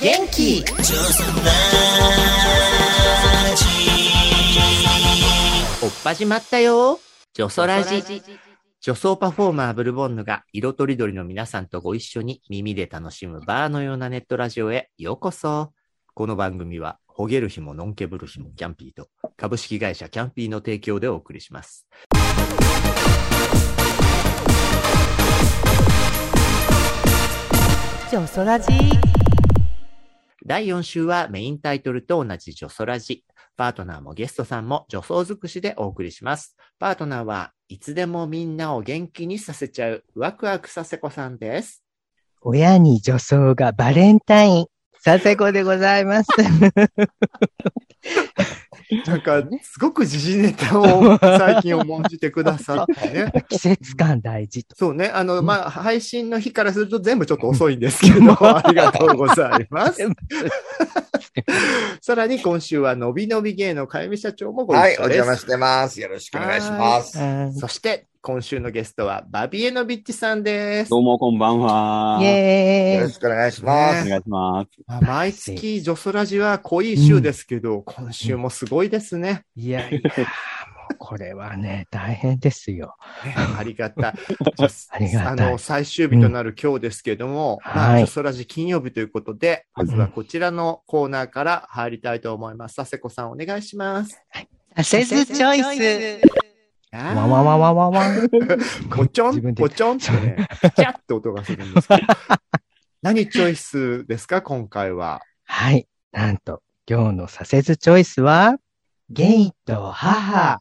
元気おっ始まったよ。女装ラジ。女装パフォーマーブルボンヌが色とりどりの皆さんとご一緒に耳で楽しむバーのようなネットラジオへようこそ。この番組は、ほげる日ものんけぶる日もキャンピーと株式会社キャンピーの提供でお送りします。女ソラジ第4週はメインタイトルと同じ女装ラジ。パートナーもゲストさんも女装尽くしでお送りします。パートナーはいつでもみんなを元気にさせちゃうワクワクさせこさんです。親に女装がバレンタイン。佐世子でございます。なんか、すごく時事ネタを最近重んじてくださってね。季節感大事と。そうね。あの、まあ、配信の日からすると全部ちょっと遅いんですけど、ありがとうございます。さらに今週はのびのび芸のかゆみ社長もご一緒はい、です。お邪魔してます。よろしくお願いします。うんそして、今週のゲストはバビエノビッチさんです。どうもこんばんは。イェーイ。よろしくお願いします。お願いします。まあ毎月、ジョソラジは濃い週ですけど、今週もすごいですね。いやいや、もうこれはね、大変ですよ。ねありがたい。ありがたいあの、最終日となる今日ですけども、まあ、はいジョソラジ金曜日ということで、まずはこちらのコーナーから入りたいと思います。佐世子さんお願いします。セズチョイス。あわわわわわわ。ーポチョン、自分でポチョンってね、ピチャって音がするんですけど。何チョイスですか、今回は。はい。なんと、今日のサセズチョイスは、ゲイと母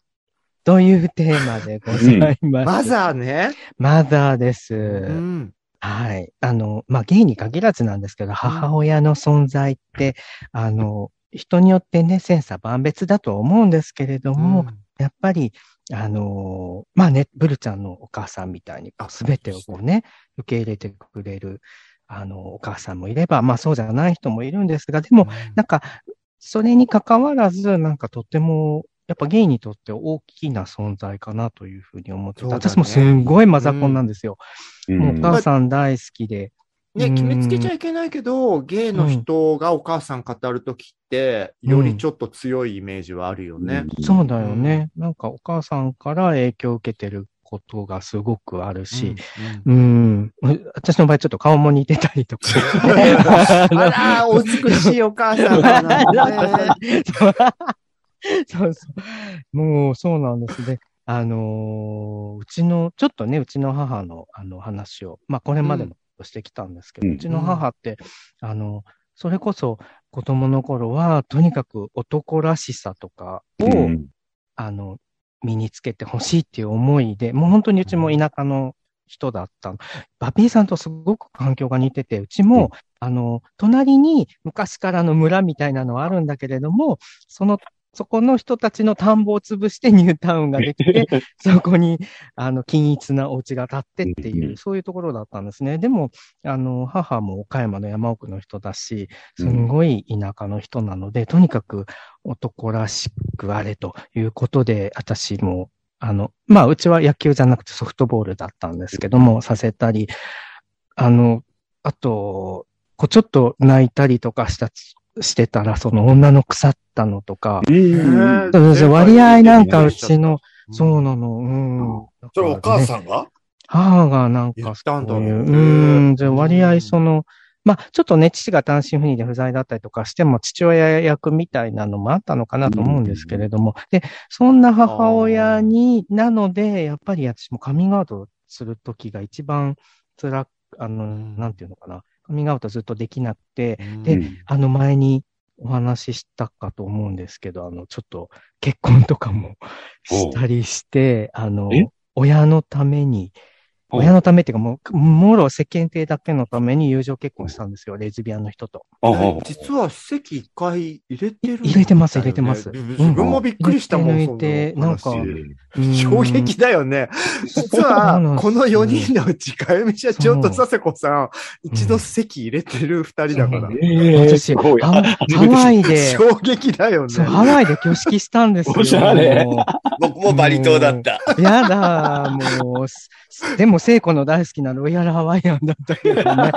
というテーマでございます。マザーね。マザーです。うん。はい。あの、まあ、ゲイに限らずなんですけど、母親の存在って、あの、人によってね、千差万別だとは思うんですけれども、やっぱり、あのまあね、ブルちゃんのお母さんみたいにあ、すべてをこうね、受け入れてくれる、あの、お母さんもいれば、まあそうじゃない人もいるんですが、でも、なんか、それに関わらず、なんかとっても、やっぱゲイにとって大きな存在かなというふうに思ってて、そうだね私もすんごいマザコンなんですよ。うんもうお母さん大好きで。ね、うん決めつけちゃいけないけど、ゲイの人がお母さん語るときって、よりちょっと強いイメージはあるよね。そうだよね。なんかお母さんから影響を受けてることがすごくあるし、うんうん、私の場合ちょっと顔も似てたりとか。あら、お美しいお母さんだな、ね。そうそう。もうそうなんですね。あのーうちの、ちょっとね、うちの母のあの話を、まあこれまでもしてきたんですけど、ううんちの母って、あの、それこそ子供の頃は、とにかく男らしさとかを、うん。あの、身につけてほしいっていう思いで、もう本当にうちも田舎の人だった。の。バビーさんとすごく環境が似てて、うちも、あの、隣に昔からの村みたいなのはあるんだけれども、その、そこの人たちの田んぼを潰してニュータウンができて、そこに、あの、均一なお家が建ってっていう、そういうところだったんですね。でも、あの、母も岡山の山奥の人だし、すんごい田舎の人なので、とにかく男らしくあれということで、私も、あの、まあ、うちは野球じゃなくてソフトボールだったんですけども、させたり、あの、あと、こうちょっと泣いたりとかした、してたら、その女の腐ったのとか、うんそうそう割合なんかうちの、うん。そうなの、うん。それお母さんが？母がなん言かそういう、うん、じゃあ割合その、まあ、ちょっとね、父が単身赴任で不在だったりとかしても、父親役みたいなのもあったのかなと思うんですけれども、で、そんな母親に、なので、やっぱり私もカミングアウトするときが一番辛く、あの、うんなんていうのかな、カミングアウトずっとできなくて、うん。でうん。あの前にお話ししたかと思うんですけど、あの、ちょっと結婚とかもしたりして、あのえ、親のために親のためっていうかもう、もろ世間体だけのために友情結婚したんですよ、レズビアンの人と。実は席一回入れてる入れてます入れてます自分もびっくりしたもん、入れてなんか衝撃だよね。実は、この4人のうち、かゆみ社長と佐世子さん、一度席入れてる二人だから。ええ私。ハワイで、衝撃だよね。ハワイで挙式したんですよ。おしゃれも僕もバリ島だった。うやだ、もう、すでも、聖子の大好きなロイヤルハワイアンだったけどね。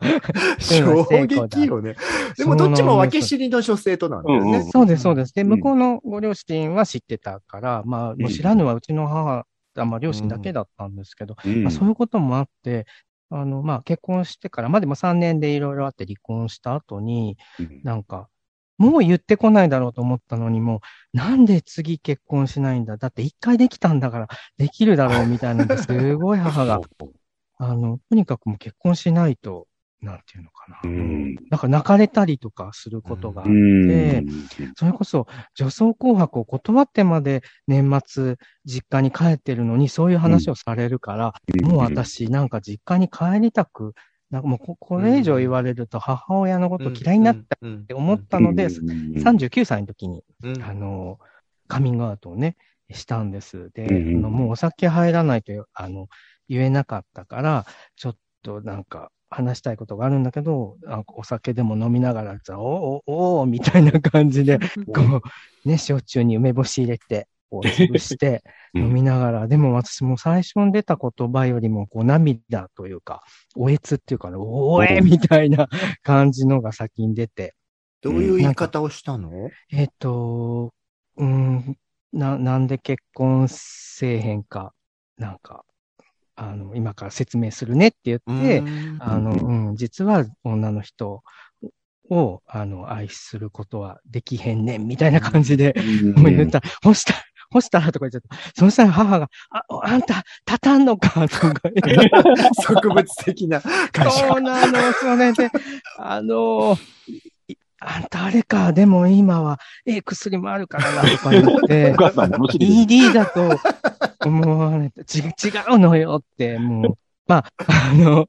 衝撃よね。でも、どっちも分け知りの女性となんだよね。そうです、そうです。で、うん。向こうのご両親は知ってたから、まあ、もう知らぬはうちの母、あまあ、両親だけだったんですけど、うん。まあ、そういうこともあって、あの、まあ、結婚してから、まあでも3年でいろいろあって離婚した後に、うん。なんか、もう言ってこないだろうと思ったのに、もう、なんで次結婚しないんだ？だって一回できたんだから、できるだろうみたいな。ん ですごい母が、あの、とにかくもう結婚しないと、なんていうのかな。うん。なんか泣かれたりとかすることがあって、うん。それこそ女装紅白を断ってまで年末実家に帰ってるのにそういう話をされるから、もう私なんか実家に帰りたく、なんかもうここれ以上言われると母親のこと嫌いになったっって思ったので、うん。39歳の時に、うん。あの、カミングアウトをね、したんです。で、うんあのもうお酒入らないと、あの、言えなかったから、ちょっとなんか、話したいことがあるんだけど、なんかお酒でも飲みながらさ、おおおおみたいな感じで、こう、ね、焼酎に梅干し入れて、こう潰して うん。飲みながら、でも私も最初に出た言葉よりも、こう涙というか、おえつっていうかね、おえみたいな 感じのが先に出て、どういう言い方をしたの？えっ、と、うん、な、なんで結婚せえへんか、なんか、あの、今から説明するねって言って、あの、うん、実は女の人を、あの、愛することはできへんねん、みたいな感じで、もう言った。したら、干した？らとか言っちゃった。そしたら母が、あ、あんた、立たんのか？とか言って。植物的な会社。そうなの、それで、あの、いあんたあれか、でも今は、ええ薬もあるからな、とか言って。お、母さん楽し。ED だと思われて、ち、違うのよって、もう、まあ、あの、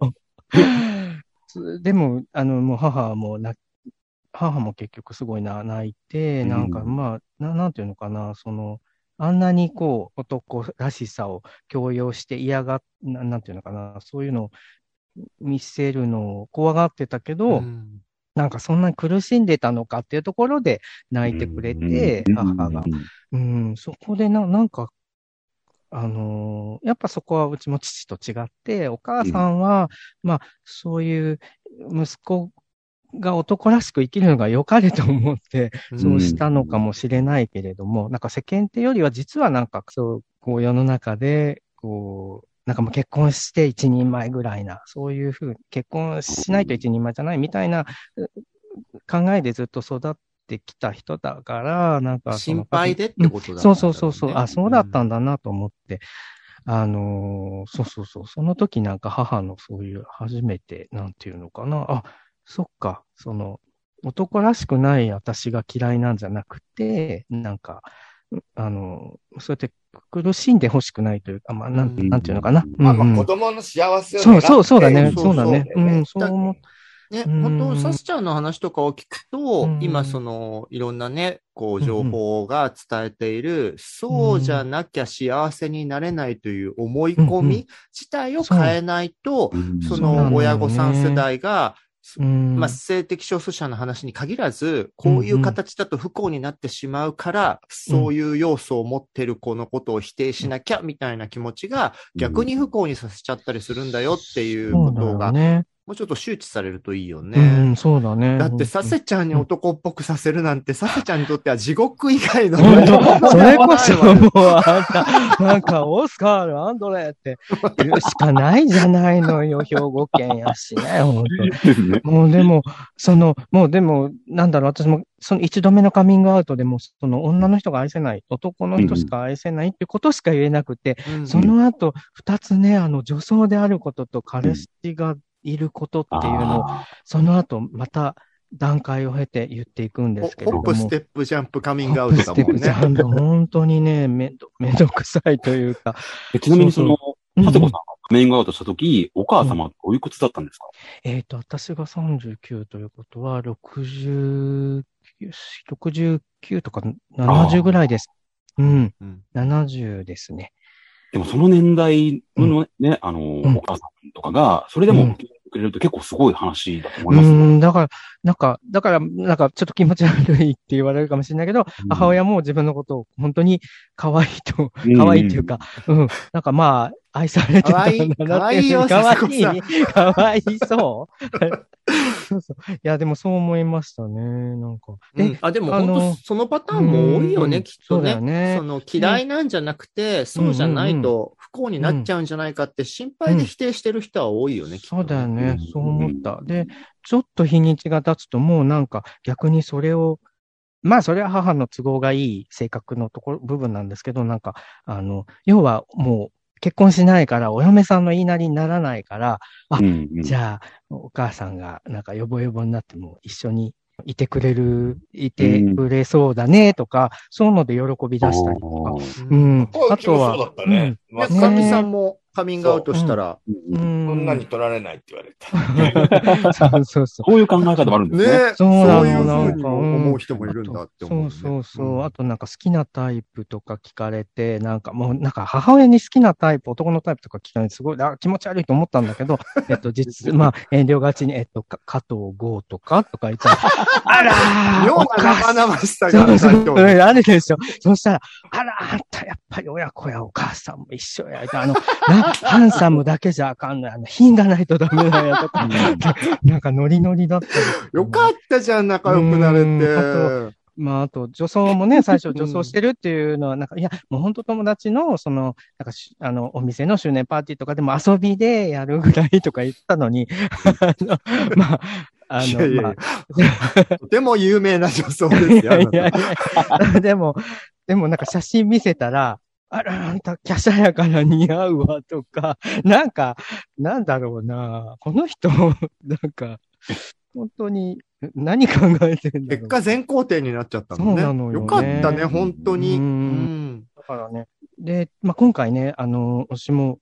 つ でも、あの、もう母はもうな、母も結局すごいな、泣いて、うんなん。かまあ、ななんていうのかな、その、あんなにこう、男らしさを強要して嫌がっ、ななんていうのかな、そういうのを見せるのを怖がってたけど、うん。なんかそんなに苦しんでたのかっていうところで泣いてくれて、母が。うん、そこでな、なんか、あのーやっぱそこはうちも父と違って、お母さんは、まあ、そういう息子が男らしく生きるのが良かれと思って、そうしたのかもしれないけれども、なんか世間ってよりは実はなんかそう、こう世の中で、こう、なんかもう結婚して一人前ぐらいな、そういうふう、結婚しないと一人前じゃないみたいなう考えでずっと育ってきた人だから、なんか心配でってことだ、そうそうそうそう、あ、そうだったんだなと思って、あのーそうそうそう、その時なんか母のそういう初めて、なんていうのかな、あ、そっか、その、男らしくない私が嫌いなんじゃなくて、なんか、あの、そうやって苦しんでほしくないというか、まあ、なん、うん。なんていうのかな。まあまあ子供の幸せをそうそう、そうだね。そうそうだね。そうだよねうん、そう思っね、うん。本当サスちゃんの話とかを聞くと、うん。今その、いろんなね、こう、情報が伝えている、そうじゃなきゃ幸せになれないという思い込み自体を変えないと、そそうなの親御さん世代が、うんまあ、性的少数者の話に限らず、こういう形だと不幸になってしまうから、そういう要素を持ってる子のことを否定しなきゃみたいな気持ちが逆に不幸にさせちゃったりするんだよっていうことが。もうちょっと周知されるといいようね。ん、そうだね。だって、サセちゃんに男っぽくさせるなんて、サセちゃんにとっては地獄以外の。本当、それこそもうあんた、なんかオスカール、アンドレって言うしかないじゃないのよ、兵庫県やしね、本当 もうでも、その、もうでも、なんだろう、私も、その一度目のカミングアウトでも、その女の人が愛せない、男の人しか愛せないってことしか言えなくて、うんその後、二つね、あの、女装であることと彼氏がいることっていうのを、その後、また段階を経て言っていくんですけれども。ホップ、ステップ、ジャンプ、カミングアウトだもんホップステップジャね。ンプ本当にね、めんど、めんどくさいというか。えちなみにその、うんはとこさんがメイングアウトした時、お母様はおいくつだったんですか、えっ、と、私が39ということは、60、69とか70ぐらいです。うん、うん。70ですね。でもその年代のね、あの、んお母さんとかが、それでもうん受け入れてくれると結構すごい話だと思ういますよ。ん、だから、なんか、だから、なんかちょっと気持ち悪いって言われるかもしれないけど、母親も自分のことを本当に可愛いと、うん可愛いっていうか、うん、なんかまあ、愛されてたんだなっていう。可愛い可愛いよ可愛さい。可愛いそう。そうそう。いや、でもそう思いましたね。なんか。で、うんあ、でもあの本当そのパターンも多いよね、うんきっとね。よねその嫌いなんじゃなくて、そうじゃないと不幸になっちゃうんじゃないかって心配で否定してる人は多いよね、きっとそうだよねうん。そう思った。で、ちょっと日にちが経つともうなんか逆にそれを、まあそれは母の都合がいい性格のところ、部分なんですけど、なんか、あの、要はもう結婚しないから、お嫁さんの言いなりにならないから、あうんうんじゃあ、お母さんがなんかヨボヨボになっても一緒にいてくれる、いてくれそうだねとか、そういうので喜び出したりとか。ううんん。こう気もそうだったね。まさみさんもカミングアウトしたら、ううんん。そんなに取られないって言われた。そうそうそう。そういう考え方もあるんですね。ね、そうなのそういうふうんにも思う人もいるんだって思う、ね。そうそうそう。んあとなんか好きなタイプとか聞かれて、なんかもうなんか母親に好きなタイプ、男のタイプとか聞かれてすごいあ気持ち悪いと思ったんだけど、えっと実、まあ遠慮がちに、えっと、か加藤剛とかとか言ったら、あらー妙お母なさん生々しさがそうそうないとうんあるでしょ。そしたら、あら、あんたやっぱり親子やお母さんも一緒や。あの、な、ハンサムだけじゃあかんない。あの、品がないとダメだよとか、なんかノリノリだったりよかったじゃん、仲良くなれうん。て。まあ、あと、女装もね、最初女装してるっていうのは、なんか、いや、もう本当友達の、その、なんかし、あの、お店の周年パーティーとかでも遊びでやるぐらいとか言ったのに、あの、まあ、あの、いやいやまあ、とても有名な女装ですよ。いやいやいや、でも、でもなんか写真見せたら、あら、あんた、華奢やから似合うわとか、なんか、なんだろうな、この人、なんか、本当に、何考えてんだ。結果全肯定になっちゃったのね。そうなのよねよかったね、本当に。ううんん。だからね。で、まあ、今回ね、あの、私も、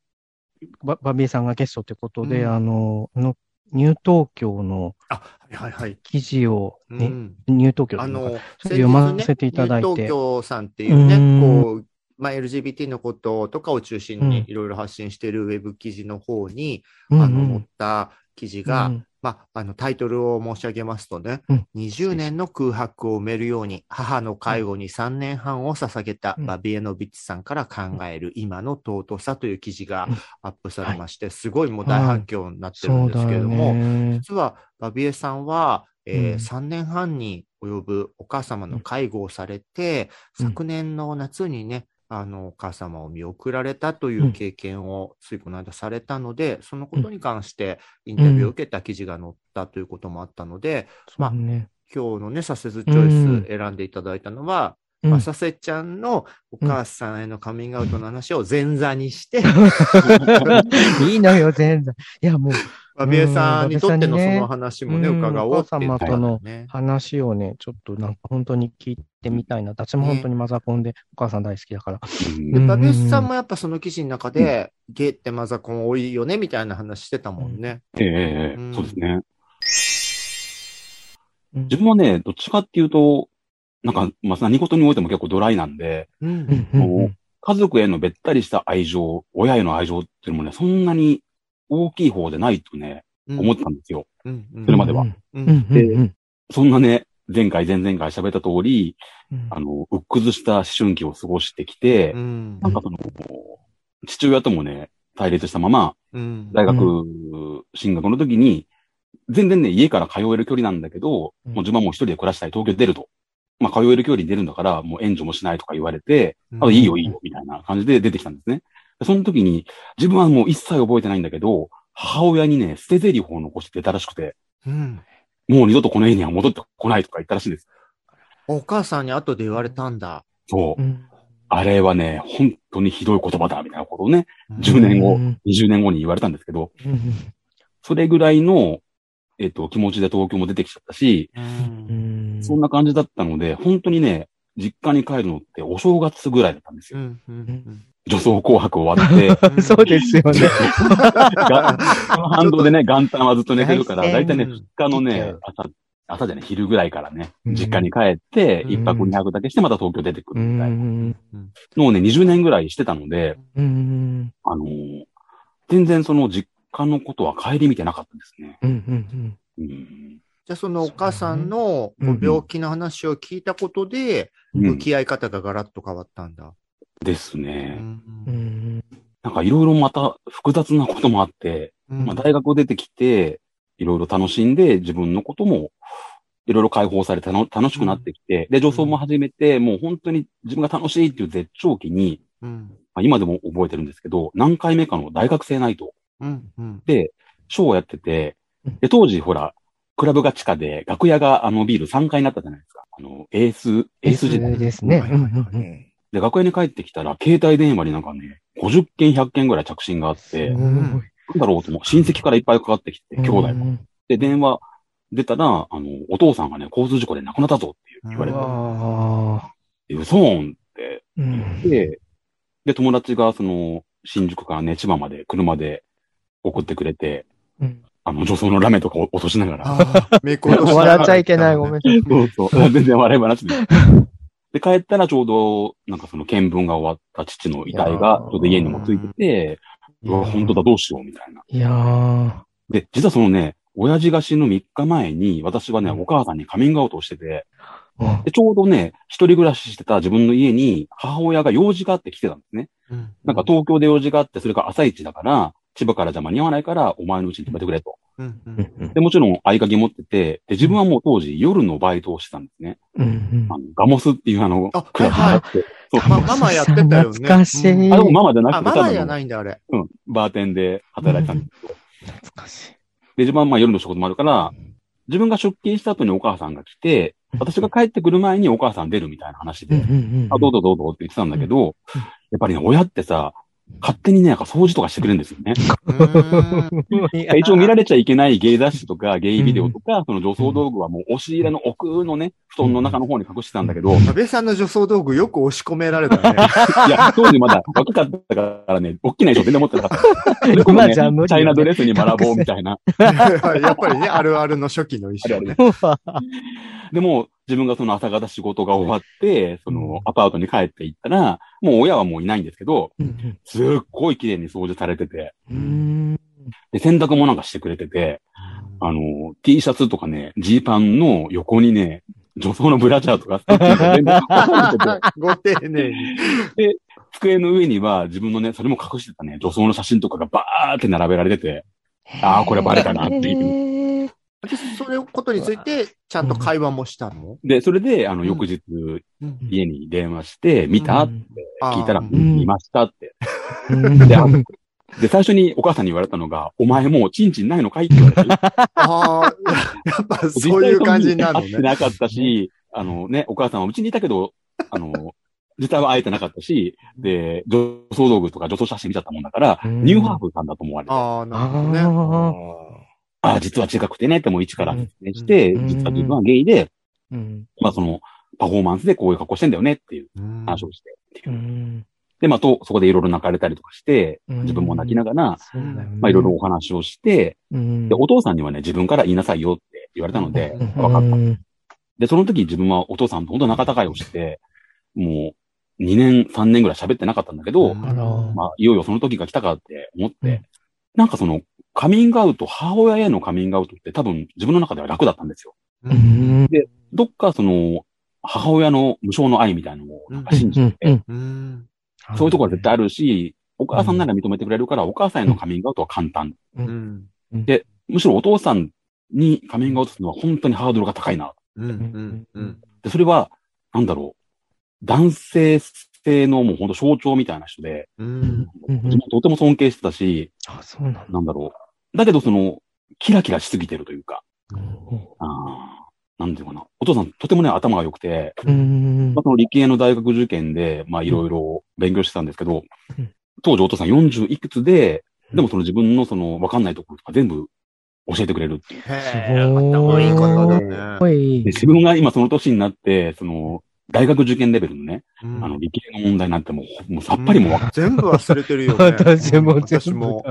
ババビエさんがゲストということで、うんあの、あのニュー東京のあ、はいはいはい。記事を、ね、うんニュー東京あの読ませていただいてニュー東京さんっていうね、うんこう、まあ、LGBT のこととかを中心にいろいろ発信しているウェブ記事の方に、うんあの、載った記事が、うんまあ、あの、タイトルを申し上げますとね、うん。20年の空白を埋めるように、母の介護に3年半を捧げたうん。バビエノビッチさんから考える今の尊さという記事がうん。アップされまして、すごいもう大反響になってるんですけれども、だよね。実はバビエさんは、えーうん。3年半に及ぶお母様の介護をされて、うん。昨年の夏にね、あの、お母様を見送られたという経験をついこの間されたので、そのことに関してインタビューを受けた記事が載ったということもあったので、まあそうね。今日のね、サセズチョイス選んでいただいたのは、うん。まあ、サセちゃんのお母さんへのカミングアウトの話を前座にして、いいのよ、全然。いや、もう、バビエさんにとってのうんその話もね、うん伺おうって言ってたお母様とのね。話をね、ちょっとなんか本当に聞いてみたいな。私も本当にマザコンで、お母さん大好きだから。うんで、うんバビエさんもやっぱその記事の中で、ゲイってマザコン多いよね、みたいな話してたもんね。ええええうんそうですね。うん自分はね、どっちかっていうと、なんか、まあ、何事においても結構ドライなんで、う。うんんうんうん家族へのべったりした愛情、親への愛情っていうのもね、そんなに大きい方でないとね、思ってたんですよ。うん。うん。それまでは。ううん。んうんうん。そんなね、前回、前々回喋った通り、うん。あの、うっくずした思春期を過ごしてきて、うん。なんかその、父親ともね、対立したまま、うん。大学進学の時に、全然ね、家から通える距離なんだけど、うん。もう自分はもう一人で暮らしたい、東京出ると。まあ、通える距離に出るんだから、もう援助もしないとか言われて、あ、いいよいいよ、みたいな感じで出てきたんですね。でその時に、自分はもう一切覚えてないんだけど、母親にね、捨て台詞を残して出たらしくて、うん。もう二度とこの家には戻ってこないとか言ったらしいんです。お母さんに後で言われたんだ。そう。うんあれはね、本当にひどい言葉だ、みたいなことをね、10年後、うん20年後に言われたんですけど、うんそれぐらいの、えっと、気持ちで東京も出てきちゃったし、う。うんんそんな感じだったので、本当にね、実家に帰るのってお正月ぐらいだったんですよ。うん。うん。女装紅白終わって、そうですよね。がその反動でね、元旦はずっと寝てるから、大だいたいね、うん2日のねう、朝、朝じゃね、昼ぐらいからね、うん実家に帰って、うん一泊二泊だけしてまた東京出てくうるみたいな。ん。のをね、20年ぐらいしてたので、うん。あのー全然その実家のことは顧みてなかったですね。うん。うん。うん。じゃあそのお母さんの病気の話を聞いたことで、うん向き合い方がガラッと変わったんだ。ですうね。んうん。なんかいろいろまた複雑なこともあって、うんまあ、大学を出てきて、いろいろ楽しんで、自分のことも、いろいろ解放されて楽楽しくなってきて、で、女装も始めて、もう本当に自分が楽しいっていう絶頂期に、うんまあ、今でも覚えてるんですけど、何回目かの大学生ナイトうんうんで、ショーをやってて、で、当時ほら、クラブが地下で、楽屋があのビール3階になったじゃないですか。あの、エース、エース時代。ですね。で、楽屋に帰ってきたら、携帯電話になんかね、50件、100件ぐらい着信があって、うなんんだろうと思う。親戚からいっぱいかかってきて、兄弟も。で、電話出たら、あの、お父さんがね、交通事故で亡くなったぞって言われて、あで嘘ーんって。で、友達がその、新宿からね、千葉まで車で送ってくれて、うん。あの、女装のラメとかを落としながら、笑っちゃいけない、ごめん。そうそう。全然笑い話で。で、帰ったらちょうど、なんかその見聞が終わった父の遺体が、ちょうど家にもついてて、うわ、本当だ、どうしよう、みたいな。いやー。で、実はそのね、親父が死ぬ3日前に、私はね、お母さんにカミングアウトをしてて、うんで、ちょうどね、一人暮らししてた自分の家に、母親が用事があって来てたんですね。うんなんか東京で用事があって、それから朝一だから、千葉からじゃ間に合わないから、お前のうちに泊めてくれと。うんううんんうんで、もちろん合鍵持ってて、で、自分はもう当時夜のバイトをしてたんですね。うんあの、ガモスっていうあのあ、クラブがあって。そう。まママやってたよね懐かしい。うんあ、でもママじゃなあ、くて、ママじゃいないんだ、あれ。うん、バーテンで働いてたんですけど。懐かしい。で、自分はまあ夜の仕事もあるから、自分が出勤した後にお母さんが来て、私が帰ってくる前にお母さん出るみたいな話で、あ、どうぞどうぞって言ってたんだけど、やっぱりね、親ってさ、勝手にね、なんか掃除とかしてくれるんですよね。一応見られちゃいけないゲイ雑誌とか、ゲイビデオとか、その女装道具はもう押し入れの奥のね、布団の中の方に隠してたんだけど、安倍さんの女装道具よく押し込められたね。いや、当時まだ若かったからね、大きな衣装全然持ってなかった。ね 今じゃ無理よねチャイナドレスに学ぼうみたいな。やっぱりね、あるあるの初期の衣装ね。でも、自分がその朝方仕事が終わって、そのアパートに帰っていったら、もう親はもういないんですけど、すっごい綺麗に掃除されてて、うん。で、洗濯もなんかしてくれてて、あの、T シャツとかね、ジーパンの横にね、女装のブラジャーとか、ご丁寧に。机の上には自分のね、それも隠してたね、女装の写真とかがバーって並べられてて、ああ、これバレたなっていう。で、そ れことについて、ちゃんと会話もしたの？で、それで、あの、うん。翌日、うん。家に電話して、見たって聞いたら、見ましたって。うん。であで、最初にお母さんに言われたのが、お前もうチンチンないのかい？って言われて。ああ、やっぱそういう感じになるね。会ってなかったし、あのね、お母さんはうちにいたけど、あの、実際は会えてなかったし、で、女装道具とか女装写真見ちゃったもんだから、うん。ニューハーフさんだと思われて、あああ、なるほどね。ああ、実は違くてねってもう一から説明して、うん。実は自分はゲイで、ーうん。まあその、パフォーマンスでこういう格好してんだよねっていううん話をして、ってで、まあと、そこでいろいろ泣かれたりとかして、うん。自分も泣きながら、ね。まあいろいろお話をして、うん。で、お父さんにはね、自分から言いなさいよって言われたので、うん。わかった。で、その時自分はお父さんと本当仲違いをして、もう2年、3年ぐらい喋ってなかったんだけど、まあ、いよいよその時が来たかって思って、うん。なんかその、カミングアウト、母親へのカミングアウトって多分自分の中では楽だったんですよ。ううん。んどっかその、母親の無償の愛みたいなのをなんか信じてて、うん。うん。そういうところは絶対あるし、お母さんなら認めてくれるから、お母さんへのカミングアウトは簡単。うん。でむしろお父さんにカミングアウトするのは本当にハードルが高いな。うん。うん。うん。で、それは、なんだろう、男性性のもう本当象徴みたいな人で、うんとても尊敬してたし、あ、そうなんだ。なんだろう。だけどその、キラキラしすぎてるというか、うんあーなんていうかな。お父さんとてもね、頭が良くて、うんまあ、その理系の大学受験で、まあいろいろ勉強してたんですけどうん、当時お父さん40いくつで、でもその自分のそのわかんないところとか全部教えてくれるっていう。へえ、頭いい方だね。で、。自分が今その年になって、その、大学受験レベルのね、うんあの、理系の問題なんてもう、もうさっぱりもわかん全部忘れてるよね。私も私も。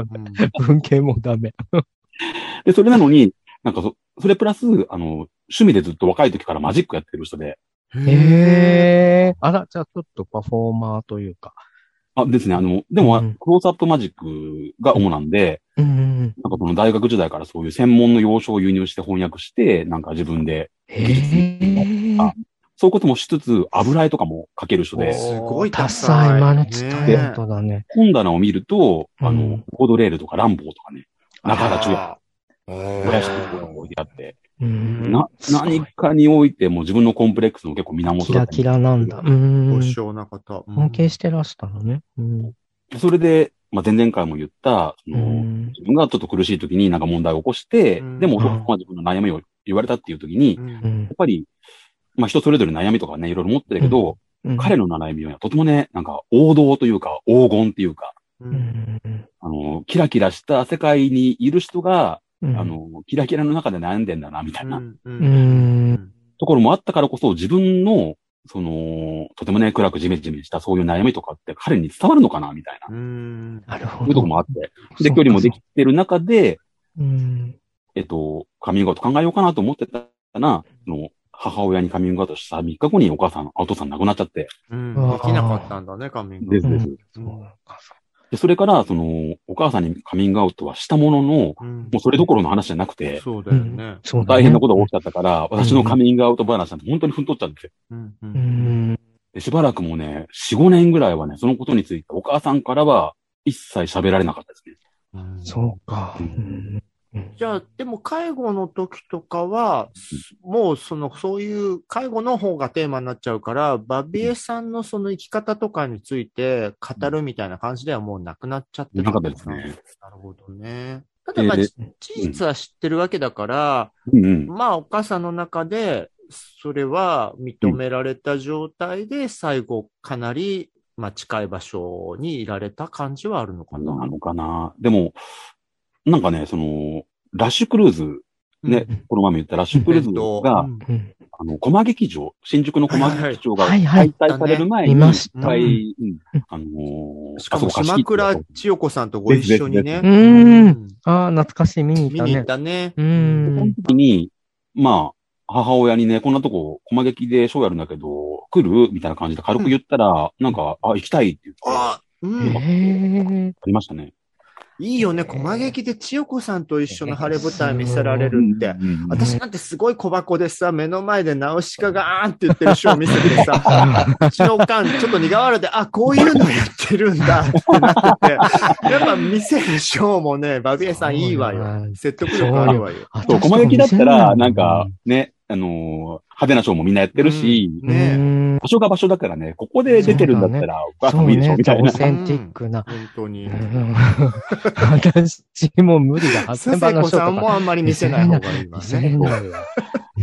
文系もダメ。で、それなのに、なんかそ、それプラス、あの、趣味でずっと若い時からマジックやってる人で、うんへえ。あら、じゃあちょっとパフォーマーというか。あ、ですね、あの、でも、うんクローズアップマジックが主なんで、うん。なんかこの大学時代からそういう専門の要所を輸入して翻訳して、なんか自分で、へえ。あそういうこともしつつ、油絵とかも描ける人で、すごいダダサいサいマルチタレンねトだね。本棚を見ると、あのうん、コードレールとかランボーとかね、中原中也、あ小ー林とか置いてあって、うん。な、何かにおいても自分のコンプレックスの結構源だキラキラなんだ。うん。ご。性な方。うん。尊敬してらしたのね。うん。それで、まあ、前々回も言った、その、うん。自分がちょっと苦しい時になんか問題を起こして、うん。でも、まあ自分の悩みを言われたっていう時に、やっぱり、まあ人それぞれ悩みとかね、いろいろ持ってるけど、うん。彼の悩みはとてもね、なんか王道というか黄金っていうか、ううん。ん。あの、キラキラした世界にいる人が、うん。あ、の、キラキラの中で悩んでんだな、みたいなうん。うん。ところもあったからこそ、自分の、その、とてもね、暗くジメジメしたそういう悩みとかって彼に伝わるのかな、みたいな、うん。なるほど。そういうとこもあって、で、距離もできてる中で、うん。えっと、カミングアウト考えようかなと思ってたら、その、母親にカミングアウトした3日後にお母さん、お父さん亡くなっちゃって、うんできなかったんだね、カミングアウト。ですです。そうかで、それから、その、お母さんにカミングアウトはしたものの、うんもうそれどころの話じゃなくて、そうだよね。大変なことが起きちゃったから、私のカミングアウト話なんて本当にふんとっちゃうんですよ。うんううんん。でしばらくもうね、4、5年ぐらいはね、そのことについてお母さんからは一切喋られなかったですね。うんそうか。ううんん。じゃあ、でも介護の時とかは、もうその、そういう介護の方がテーマになっちゃうから、バビエさんのその生き方とかについて語るみたいな感じではもうなくなっちゃってなかったですね。なるほどね。ただまあ、事実は知ってるわけだから、うんうん。まあ、お母さんの中で、それは認められた状態で、最後、かなり、まあ、近い場所にいられた感じはあるのかな。なのかな。でも、なんかね、その、ラッシュクルーズ、ね、うんこの前も言ったラッシュクルーズが。あの、コマ劇場、新宿のコマ劇場がはいはい解体される前に、見ました一回、うんあのーしかも、島倉千代子さんとご一緒にねう。うんん。ああ、懐かしい。見に行ったね見に行っ。たね。うそのん。時に、まあ、母親にね、こんなとこ、コマ劇でショーやるんだけど、来る？みたいな感じで軽く言ったら、なんか、あ、行きたいって言って、ああ、うん。へえ。りましたね。いいよね。駒劇で千代子さんと一緒の晴れ舞台見せられるって。私なんてすごい小箱でさ、目の前でナウシカがあーんって言ってるショー見せてさ、うちのおかん、ちょっと苦笑いで、あ、こういうのやってるんだってなってて、やっぱ見せるショーもね、バビエさんいいわよ。説得力あるわよ。そう、コマ劇だったら、なんか、ね、あのー派手なショーもみんなやってるし、うんねね場所が場所だからね、ここで出てるんだったら、お母さんもいいでしょ、ねみたいなオ。センティックな。本当にう。ん 私も無理だ。佐8000番世子さ。んもあんまり見せない方がいいわ見せね。ないわ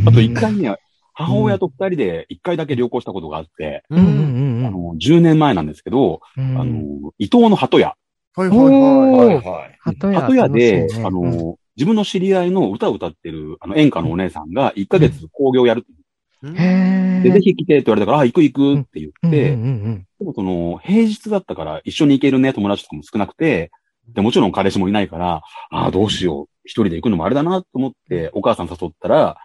あと一回ね、母親と二人で一回だけ旅行したことがあって、う。うんあの、10年前なんですけど、うん。あの、伊東の鳩屋。はいはいはい。はいはい。鳩屋でねあの、自分の知り合いの歌を歌ってる、あの、演歌のお姉さんが1ヶ月興行やる。うんへで、ぜえ。ひ来てって言われたから、あ、行く行くって言って、うんうんでもその、平日だったから一緒に行けるね、友達とかも少なくて、で、もちろん彼氏もいないから、ああ、どうしよう。一人で行くのもあれだなと思って、お母さん誘ったら、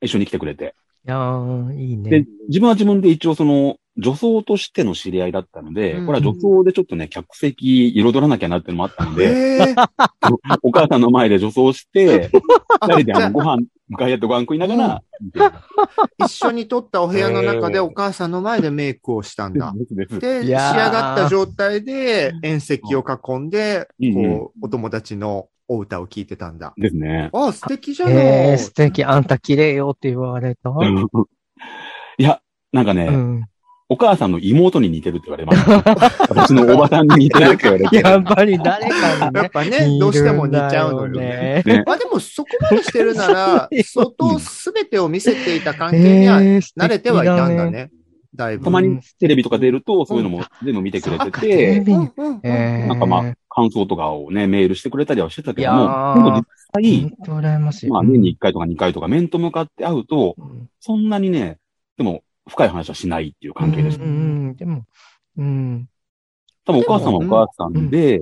一緒に来てくれて。やー、いいでね。、自分は自分で一応その、女装としての知り合いだったので、うんこれは女装でちょっとね、客席彩らなきゃなっていうのもあったので、えー お母さんの前で女装して、二人であの、ご飯、向かい合ってご飯食いながら、一緒に撮ったお部屋の中でお母さんの前でメイクをしたんだ。で仕上がった状態で、縁石を囲んで、うんこう、お友達のお歌を聴いてたんだ。ですね。あ、素敵じゃなえー、い。素敵。あんた綺麗よって言われた。いや、なんかね、うん。お母さんの妹に似てるって言われました。私のおばさんに似てるって言われて。やっぱり誰かにやっね。ぱね、どうしても似ちゃうのよね。まあでもそこまでしてるなら、相当すべてを見せていた関係には慣れてはいたんだ。ね。だいぶ。たまにテレビとか出ると、そういうのも全部見てくれてて、なんかまあ、感想とかをね、メールしてくれたりはしてたけども、ーでも実際、ましい。まあ年に1回とか2回とか面と向かって会うと、うんそんなにね、でも、深い話はしないっていう関係です。うんうん、でも、うん。多分お母さんはお母さんで、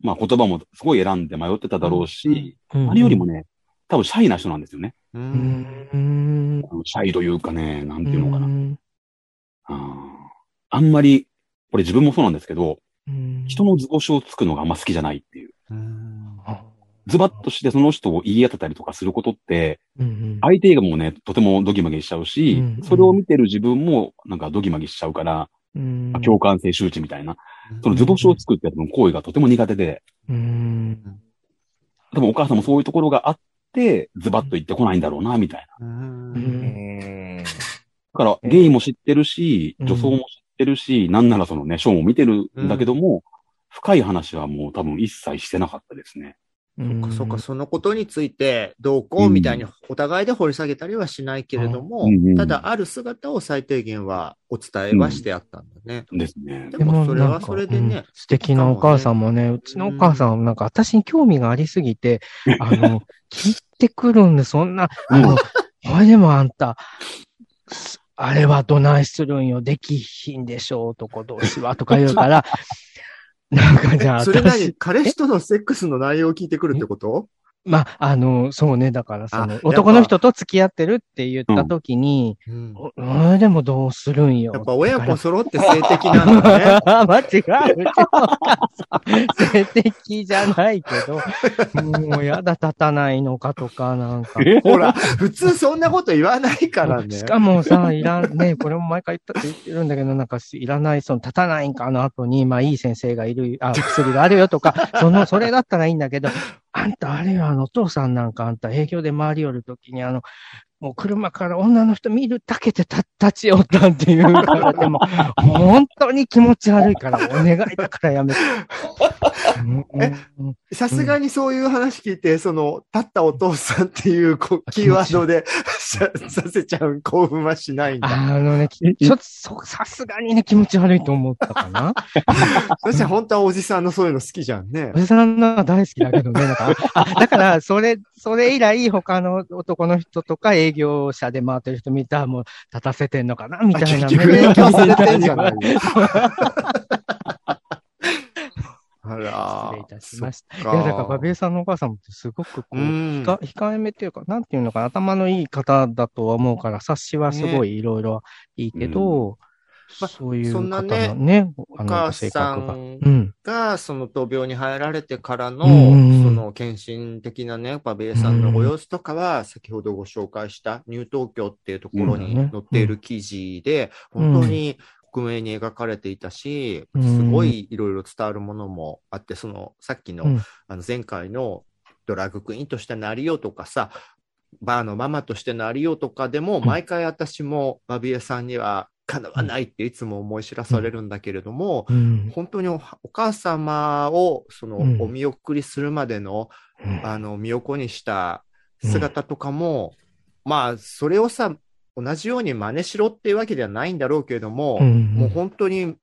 まあ言葉もすごい選んで迷ってただろうし、何よりもね、多分シャイな人なんですよね。う。うんん、うん。あのシャイというかね、なんていうのかな。んあーあんまり、これ自分もそうなんですけど、うん人の図星をつくのがあんま好きじゃないっていう。うんズバッとしてその人を言い当てたりとかすることって、うん相手がもうね、とてもドギマギしちゃうし、うんそれを見てる自分もなんかドギマギしちゃうから、共感性周知みたいな、その図星をつくってやつの行為がとても苦手で、うん。多分お母さんもそういうところがあって、ズバッと言ってこないんだろうな、みたいな。だから、ゲイも知ってるし、うん。女装も知ってるし、なんならそのね、ショーも見てるんだけども、深い話はもう多分一切してなかったですね。うん。そっかそっか、そのことについてどうこうみたいにお互いで掘り下げたりはしないけれども、うん。うん。ただある姿を最低限はお伝えはしてあったんだね。ですね。でもそれはそれでねうん。素敵なお母さんもね、うちのお母さんはなんか私に興味がありすぎて、あの、聞いてくるんで、そんな、あの、これでもあんた、すあれはどないするんよ、できひんでしょう、男同士は、とか言うから、なんかじゃあそれ何？私、彼氏とのセックスの内容を聞いてくるってこと？まあ、あの、そうね、だからその男の人と付き合ってるって言った時に、うんん、でもどうするんよ。やっぱ親子揃って性的なんだね。間違う。うちのお母さん、性的じゃないけど、もうやだ、立たないのかとか、なんか。ほら、普通そんなこと言わないからね。しかもさ、いらん、ね、これも毎回言った言ってるんだけど、なんか、いらない、その、立たないんかの後に、まあ、いい先生がいる、あ、薬があるよとか、その、それだったらいいんだけど、あんた、あれよ、あの、お父さんなんか、あんた、営業で回り寄るときに、あの、もう車から女の人見るだけで立立ち寄ったっていうから、でも、本当に気持ち悪いから、お願いだからやめて。う んえうんさすがにそういう話聞いて、その、立ったお父さんっていうキーワードでさ させちゃう興奮はしないんだ。あのね、きちょっと、そさすがにね、気持ち悪いと思ったかな。そして本当はおじさんのそういうの好きじゃんねお。じさんのは大好きだけどね、だから、それ、それ以来、他の男の人とか営業者で回ってる人見たら、もう、立たせてんのかな、みたいな。結局目で影響されてんじゃない あら失礼いたしました。いや、だから、バビエさんのお母さんもすごくこう、うん。控控えめっていうか、なんていうのかな、頭のいい方だとは思うから、察しはすごいいろいろいいけど、まあそういうそんな方のねね、あの、お母性さ。んうん。が、その闘病に入られてからの、うんその献身的なね、バビエさんのご様子とかは、先ほどご紹介したニュー東京っていうところにうん。載っている記事で、うん本当に克明に描かれていたし、うん。すごいいろいろ伝わるものもあって、その、さっきの、うん。あの前回のドラッグクイーンとしてなりようとかさ、バーのママとしてなりようとかでも、ん。毎回私もバビエさんにはかなわないっていつも思い知らされるんだけれども、うん。本当におお母様をそのうん。お見送りするまでの、うん。あの身を粉にした姿とかも、まあそれをさ同じように真似しろっていうわけではないんだろうけれども、うん。もう本当に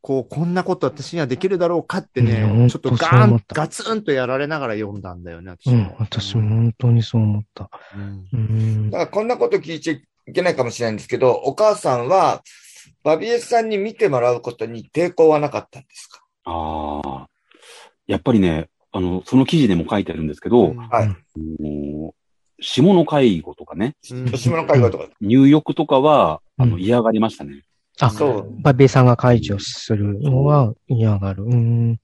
こうこんなこと私にはできるだろうかってね、うん。ちょっとガーンガツンとやられながら読んだんだよね、私うん。も。私も本当にそう思った。うん。うん。だからこんなこと聞いちゃいけないかもしれないんですけど、お母さんは、バビエさんに見てもらうことに抵抗はなかったんですか？ああ。やっぱりね、あの、その記事でも書いてあるんですけど、はい。もう下の介護とかね、うん下の介護とか。入浴とかは、あの、うん嫌がりましたね。あ、そう。バビエさんが解除するのは嫌がる。うん。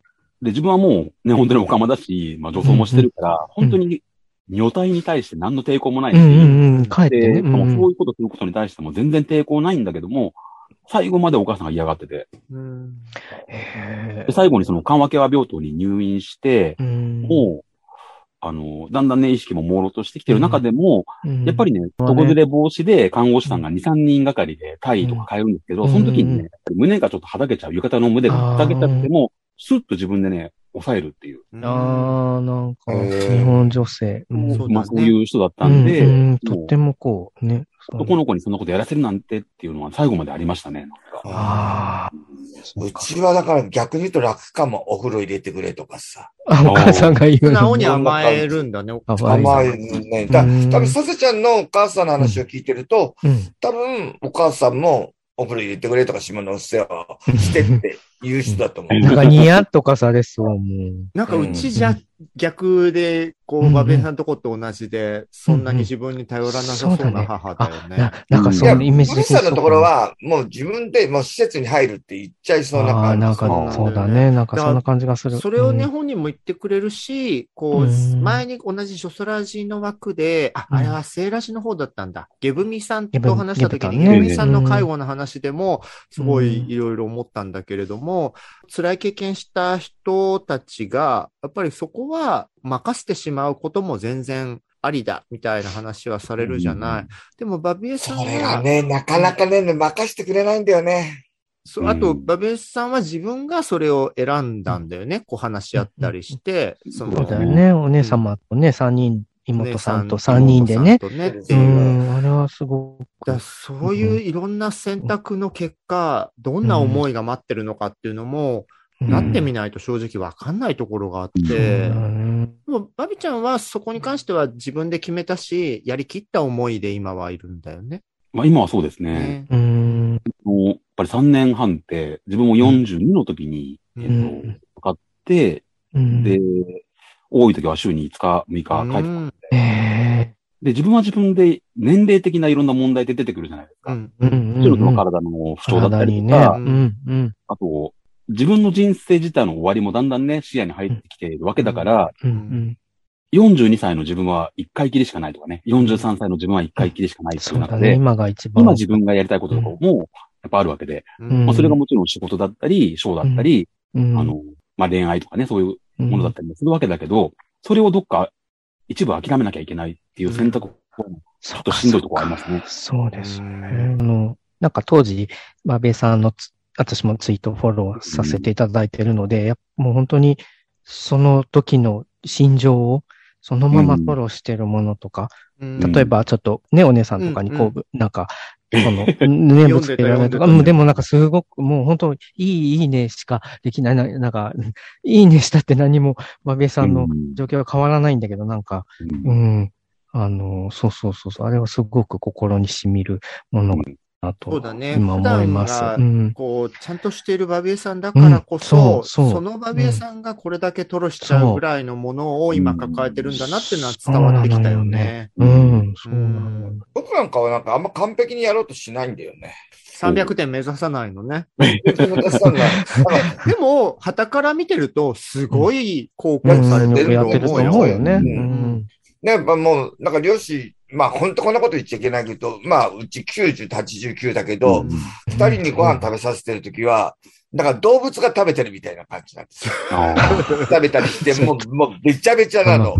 で、自分はもうね、本当におかまだし、まあ女装もしてるから、本当に女体に対して何の抵抗もないし、うんうんうん。帰ってで、ね。そういうことすることに対しても全然抵抗ないんだけども、最後までお母さんが嫌がってて、うん。最後にその緩和ケア病棟に入院して、ーうん。もう、あの、だんだんね、意識も朦朧としてきてる中でも、うん。やっぱりね、床ずれ防止で看護師さんが2、3人がかりで体位とか変えるんですけど、うんその時にね、胸がちょっとはだけちゃう、浴衣の胸がはだけちゃっても、スッと自分でね、抑えるっていう。ああ、なんか、日本女性。うんそうだねまあそういう人だったんで、うんうんとってもこう、ね。男の子にそんなことやらせるなんてっていうのは最後までありましたね。ああ。うちはだから逆に言うと楽かもお風呂入れてくれとかさ。あ、お母さんが言う素直の。に甘えるんだね。甘甘いね。だうん多分、させちゃんのお母さんの話を聞いてると、うん。多分、お母さんもお風呂入れてくれとか下の世話をしてって 言う人だと思う。なんかニヤッとかされそう、もう。なんかうちじゃうん逆で、こう、うんうんバベさんとこと同じで、そんなに自分に頼らなさそうな母だよね。ななんかそいや、ういうイメージムさんのところは、もう自分でもう施設に入るって言っちゃいそうなああー、なん感じ。かそうだね。なんかそんな感じがする。それをね、うん本人も言ってくれるし、こう、うん前に同じジョソラジの枠で、あ、うんあれはセーラジの方だったんだ。ゲブミさんと話した時に、ゲブミさんの介護の話でも、すごうんいいろいろ思ったんだけれども、辛い経験した人たちが、やっぱりそこは任せてしまうことも全然ありだ、みたいな話はされるじゃない。でも、バビエさんそれがは、ね、なかなかね、任してくれないんだよね。そうあと、うんバビエさんは自分がそれを選んだんだよね。こう話し合ったりして、そのそうだよね。お姉様とね、三人、妹さんと三人でね。ねってういう。ん、あれはすごだく。そういういろんな選択の結果、どんな思いが待ってるのかっていうのも、うんなってみないと正直わかんないところがあって、だねでもバビちゃんはそこに関しては自分で決めたし、やりきった思いで今はいるんだよね。まあ今はそうですね。ねうん。もうやっぱり3年半って、自分も42の時に、うんえうんっと、かかって、うんで、多い時は週に5日、6日帰ってくるうんえで、自分は自分で年齢的ないろんな問題って出てくるじゃないですか。うんえうんもちろんその体の不調だったりとか、ね。うん、うん。あと、自分の人生自体の終わりもだんだんね、視野に入ってきているわけだから、うん、うん。42歳の自分は1回きりしかないとかね、43歳の自分は1回きりしかないっていそううだね。中で、今が一番。今自分がやりたいこととかも、やっぱあるわけで、うんまあそれがもちろん仕事だったり、ショーだったり、うん、あの、まあ恋愛とかね、そういううん、ものだったりもするわけだけど、それをどっか一部諦めなきゃいけないっていう選択を、ちょっとしんどいとこありますねそうですよね。うんあの、なんか当時、バベさんのつ私もツイートフォローさせていただいているので、やっぱもう本当にその時の心情をそのままフォローしてるものとか、うん。例えばちょっとね、お姉さんとかにこう、うんなんか、この、ね、ぶつけられるとか、でもなんかすごく、もう本当、いい、いいねしかできない。な、なんか、いいねしたって何も、バベさんのうん。状況は変わらないんだけど、なんか、うん。うん。あの、そうそうそうそう。あれはすごく心に染みるものだなと、そうだね今思います。普段がうん。こう、ちゃんとしているバビエさんだからこそ、うんそうそうそのバビエさんがこれだけ吐露しちゃうぐらいのものを今抱えてるんだなっていうのは伝わってきたよね。うん、そううなのよ。僕なんかはなんかあんま完璧にやろうとしないんだよね。300点目指さないのね。でも、旗から見てると、すごい高うん、校されてると思うよ。ってると思うよね。ううんん。ね、やっぱもう、なんか漁師、まあ本当こんなこと言っちゃいけないけど、まあうち90と89だけど、うん二、人にご飯食べさせてるときは、なんか動物が食べてるみたいな感じなんですよ。あ食べたりして、もう、もうべちゃべちゃなの。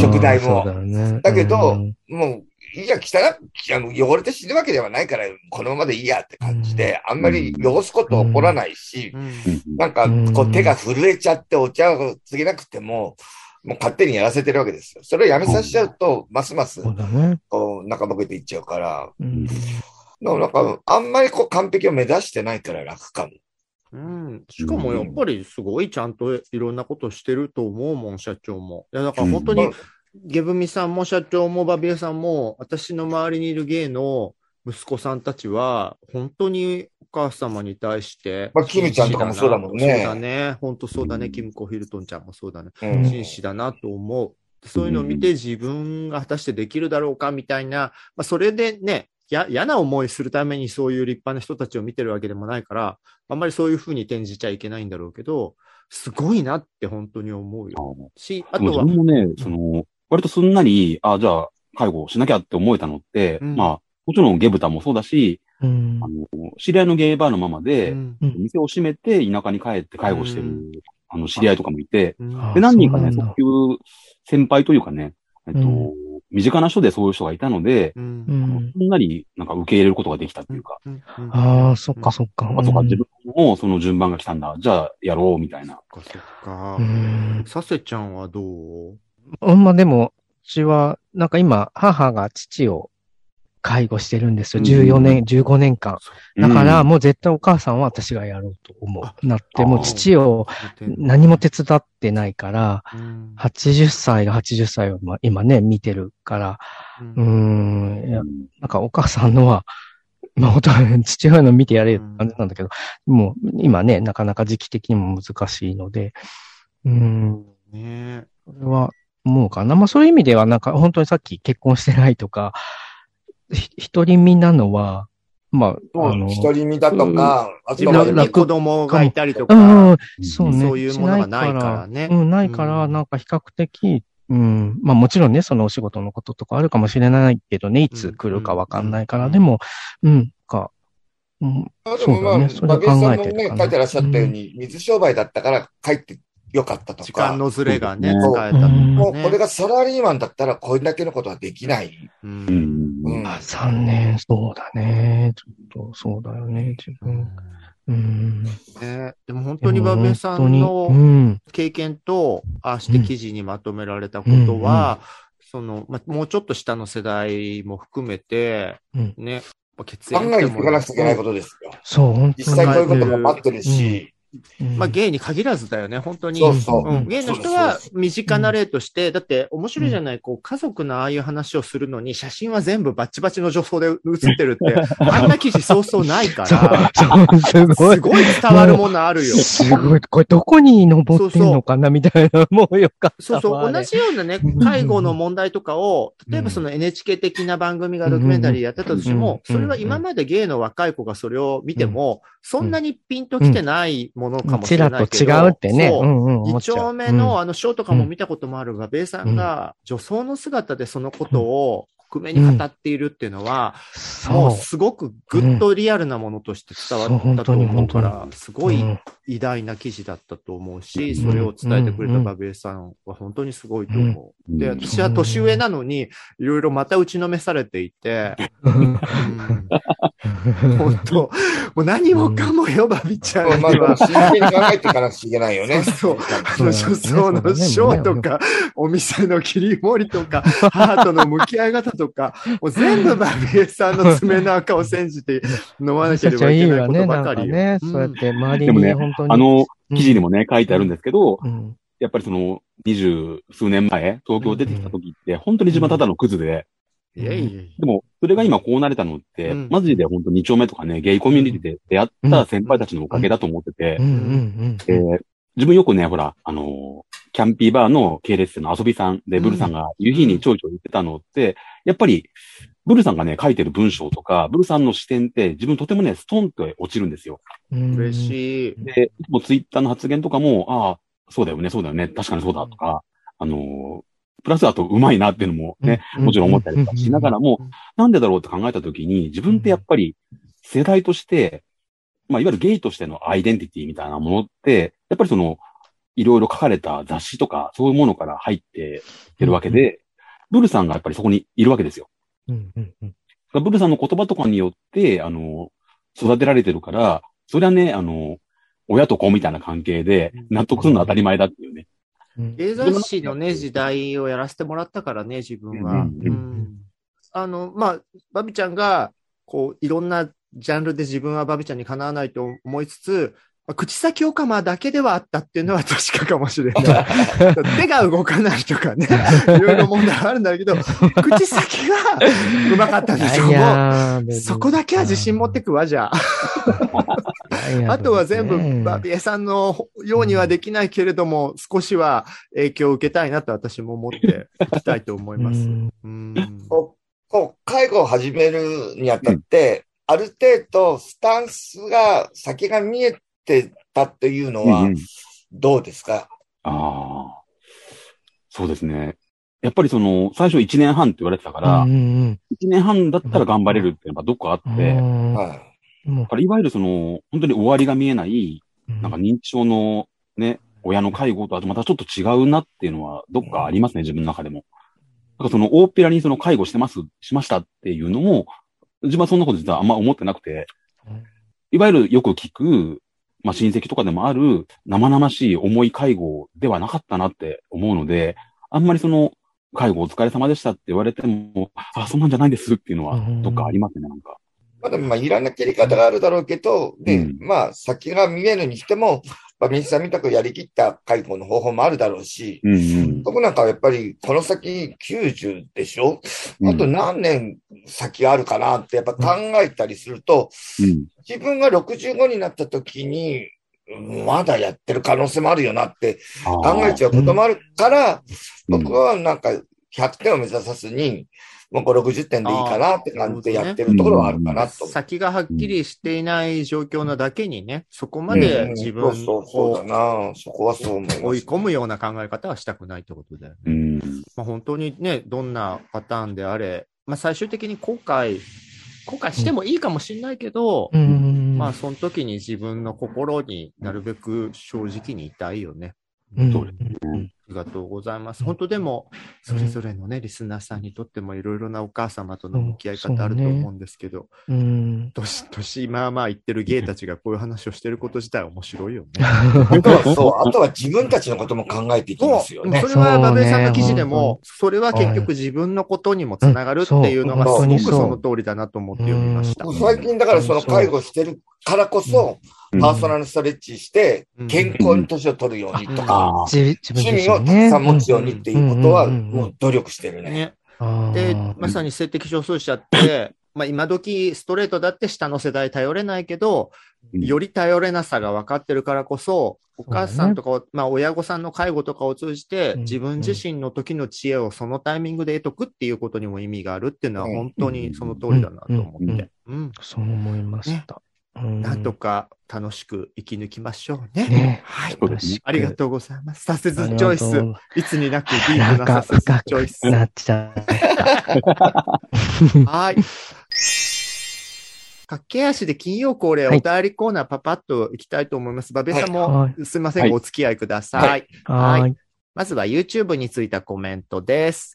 食代も。だよね。だけどうん。もう、いいじゃん、汚いあの、汚れて死ぬわけではないから、このままでいいやって感じで、あんまり汚すこと起こらないし、うん。ーなんか、こう手が震えちゃってお茶を告げなくても、もう勝手にやらせてるわけですよ。それをやめさせちゃうと、ますます。こう、中ボケていっちゃうから、うん。でもなんか、あんまりこう完璧を目指してないから楽かも。うん。しかもやっぱりすごいちゃんといろんなことしてると思うもん、社長も。いや、だから本当にうん、ゲブミさんも社長もバビエさんも、私の周りにいる芸の息子さんたちは、本当にお母様に対して。まあキムちゃんとかもそうだもんねそうだね。本当そうだね。キムコ・ヒルトンちゃんもそうだね。うん紳士だなと思う。そういうのを見て自分が果たしてできるだろうかみたいな、まあ、それでね、や嫌な思いするためにそういう立派な人たちを見てるわけでもないから、あんまりそういうふうに転じちゃいけないんだろうけど、すごいなって本当に思うよ。し、あとは、自分もね、その、割とすんなり、あ、じゃあ、介護しなきゃって思えたのって、うんまあ、もちろんゲブタもそうだし、うん。あ。の、知り合いのゲイバーのままで、うん。うん。店を閉めて田舎に帰って介護してる、うん。あの、知り合いとかもいて、で、何人かね、そういう先輩というかね、えっと、うん。身近な人でそういう人がいたので、うん。うん。なりなんか受け入れることができたっていうか、ああ、そっかそっか。あ、そうか、自分もその順番が来たんだ、じゃあやろう、みたいな。そっかそっか。う。ん。させちゃんはどう？うんまあでも、うちは、なんか今、母が父を介護してるんですよ。14年、15年間。だから、もう絶対お母さんは私がやろうと思う。なって、もう父を何も手伝ってないから、うん。80歳が80歳をまあ今ね、見てるから、うーん、いやなんかお母さんのは、まあ 父親の見てやれる感じなんだけど、もう今ね、なかなか時期的にも難しいので、うーん、ね。それは思うかな。まあそういう意味ではなんか本当にさっき結婚してないとか、ひ一人身なのは、まあ、あの、一人身だとか、あ自と子供がいたりとうか、ん、そうね。そういうものがないからね。うん、ないから、うん。なんか比較的、うん、まあもちろんね、そのお仕事のこととかあるかもしれないけどね、いつ来るかわかんないから、うん。でも、うん、か、うん、あでもまあ、そうだね。それ考えてるね、かな書いてらっしゃったように、水商売だったから帰ってよかったと時か。間のズレがね、使えたとかね。もうこれがサラリーマンだったらこれだけのことはできない。ううんん。うんあ、3年、そうだね。ちょっと、そうだよね、自分。うん。ね、でも本当にバベさんうのん。経験と、ああして記事にまとめられたことは、その、ま、もうちょっと下の世代も含めて、うんね、血考えていかなくちゃいけないことですよ。そう、本当に。実際こういうことも待ってるし、うんまあ、ゲイに限らずだよね、本当に。そうそう。うん、ゲイの人は身近な例として、だって面白いじゃない、こう、家族のああいう話をするのに、写真は全部バッチバチの女装で写ってるって、あんな記事そうそうないから、すごい。す。ごい伝わるものあるよ。すごい。これどこに登ってんのかなみたいな、もうよかった。わ。そうそう、同じようなね、介護の問題とかを、例えばその NHK 的な番組がドキュメンタリーやってたとしても、うんそれは今までゲイの若い子がそれを見ても、そんなにピンときてないものかもしちらとれないけど。違うってね。そううんうん。思っ一ちゃう丁目のあのショーとかも見たこともあるが、ベイさんが女装の姿でそのことを克明に語っているっていうのは、もうそう。すごくぐっとリアルなものとして伝わったと思うから、すごいうん偉大な記事だったと思うし、それを伝えてくれたバベイさんは本当にすごいと思う。で、うん。私は年上なのに、いろいろまた打ちのめされていて、うん。本当、もう何もかもよ、バビちゃん。まあ、には。真剣に考えていかなくちゃいけないよね。そうあの、そう女装のショーとか、お店の切り盛りとか、ハートの向き合い方とか、もう全部バビエさんの爪の赤を煎じて飲まなければいけないことばかりよ。ね、うん。そうやって周りでもねに本当に。あの、記事にもね、書いてあるんですけど、うん、やっぱりその、二十数年前、東京出てきた時って、本当に自分はただのクズで、いやいやいや。でも、それが今こうなれたのって、うん。マジで本当二丁目とかね、ゲイコミュニティで出会った先輩たちのおかげだと思ってて。自分よくね、ほら、あのーキャンピーバーの系列店の遊びさんで、ブルさんが夕日にちょいちょい言ってたのって、やっぱり、ブルさんがね、書いてる文章とか、ブルさんの視点って自分とてもね、ストンと落ちるんですよ。嬉い。しい。で、いつもツイッターの発言とかも、ああ、そうだよね、そうだよね、確かにそうだとか、あのープラスあと上手いなっていうのもね、もちろん思ったりとかしながらも、なんでだろうって考えたときに、自分ってやっぱり世代として、まあ、いわゆるゲイとしてのアイデンティティみたいなものって、やっぱりその、いろいろ書かれた雑誌とか、そういうものから入っているわけで、ブルさんがやっぱりそこにいるわけですよ。うんうんうん。ブルさんの言葉とかによって、あの、育てられてるから、それはね、あの、親と子みたいな関係で納得するのは当たり前だっていうね。うん芸雑誌のね、時代をやらせてもらったからね、自分は。うんうんあの、まあ、バビちゃんが、こう、いろんなジャンルで自分はバビちゃんにかなわないと思いつつ、まあ口先オカマだけではあったっていうのは確かかもしれない。手が動かないとかね、いろいろ問題あるんだけど、口先はうまかったんでしょ。いやーそこだけは自信持ってくわ、じゃあ。あとは全部ねバビエさんのようにはできないけれども、少しは影響を受けたいなと私も思っていきたいと思います。うん。うん。こう、介護を始めるにあたって、ある程度スタンスが、先が見えてたっていうのはうんうん、どうですか、ああ。そうですね。やっぱりその、最初1年半って言われてたから、うんうん1年半だったら頑張れるっていうのがどっかあって、はい。からいわゆるその、本当に終わりが見えない、なんか認知症のね、親の介護とあとまたちょっと違うなっていうのはどっかありますね、自分の中でも。だからその大っぺらにその介護してます、しましたっていうのも、自分はそんなこと実はあんま思ってなくてうん、いわゆるよく聞く、まあ親戚とかでもある生々しい重い介護ではなかったなって思うので、あんまりその介護お疲れ様でしたって言われても、あ、そんなんじゃないですっていうのはうん、どっかありますね、なんか。まあでもまあいろんな切り方があるだろうけど、で、うんまあ先が見えるにしても、まあ、水さんみたくやりきった介護の方法もあるだろうし、うんうん。僕なんかはやっぱりこの先90でしょ、うん。あと何年先あるかなってやっぱ考えたりすると、うん。自分が65になった時に、うんまだやってる可能性もあるよなって考えちゃうこともあるから、うん。僕はなんか100点を目指さずに、もう5、60点でいいかなって感じでやってるところはあるかなと。先がはっきりしていない状況なだけにね、そこまでうん自分そうそうそうだをな。そこはそう思います。追い込むような考え方はしたくないってことだよね。うん。まあ、本当にね、どんなパターンであれ、まあ、最終的に後悔、後悔してもいいかもしれないけど、うん。まあ、その時に自分の心になるべく正直にいたいよね。うんりがとうございます。本当でも、それぞれのね、リスナーさんにとってもいろいろなお母様との向き合い方あると思うんですけど、うん。年、年まあまあ言ってるゲイたちがこういう話をしてること自体面白いよね。あとはそう、あとは自分たちのことも考えていきますよね。それは馬部さんの記事でも、それは結局自分のことにもつながるっていうのがすう。んごくそうその通りだなと思って読みました。最近だからその介護してるからこそ、パーソナルストレッチしてうん、健康に年を取るようにとか、趣味を。たくさん持つようにっていうことは、もう努力してるね。で、まさに性的少数者って、まあ今時ストレートだって下の世代頼れないけど、うん。より頼れなさが分かってるからこそ、お母さんとか、まあ親御さんの介護とかを通じて、うん。自分自身の時の知恵をそのタイミングで得とくっていうことにも意味があるっていうのはうん。本当にその通りだなと思って。うん。そう思いました。うんなんとか楽しく生き抜きましょうね。ねはい。ありがとうございます。サセズチョイス。いつになくディープなサセズ深チョイスく。なっちゃう。はい。駆け足で金曜恒例おはい便りコーナーパパッと行きたいと思います。バベさんはもすいませんはいがお付き合いくださ。はいはーい。まずは YouTube についたコメントです。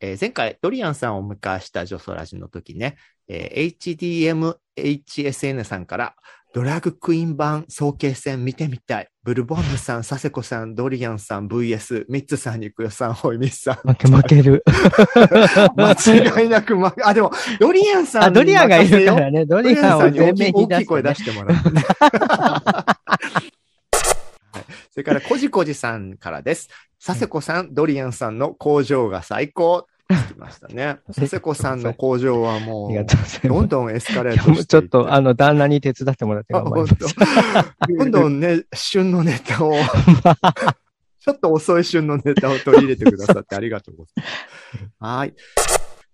えー前回ドリアンさんをお迎えしたジョソラジの時ね、えー HDMHSN さんからドラッグクイーン版総計戦見てみたい。ブルボンヌさん、サセコさん、ドリアンさん、VS、ミッツさん、ニクヨさん、ホイミスさん。負け負ける。間違いなく負け、あ、でも、ドリアンさんあ、ドリアンがいるからね。ドドリリアンさんに大きい大きい声出出してもらってね。はいそれから、こじこじさんからです。佐世子さん、ドリアンさんの工場が最高。つきましたね。佐世子さんの工場はもう。どんどんエスカレートしていちょっと、あの、旦那に手伝ってもらってあ頑張り本ます。当どんどんね、旬のネタを、ちょっと遅い旬のネタを取り入れてくださってありがとうございます。はい。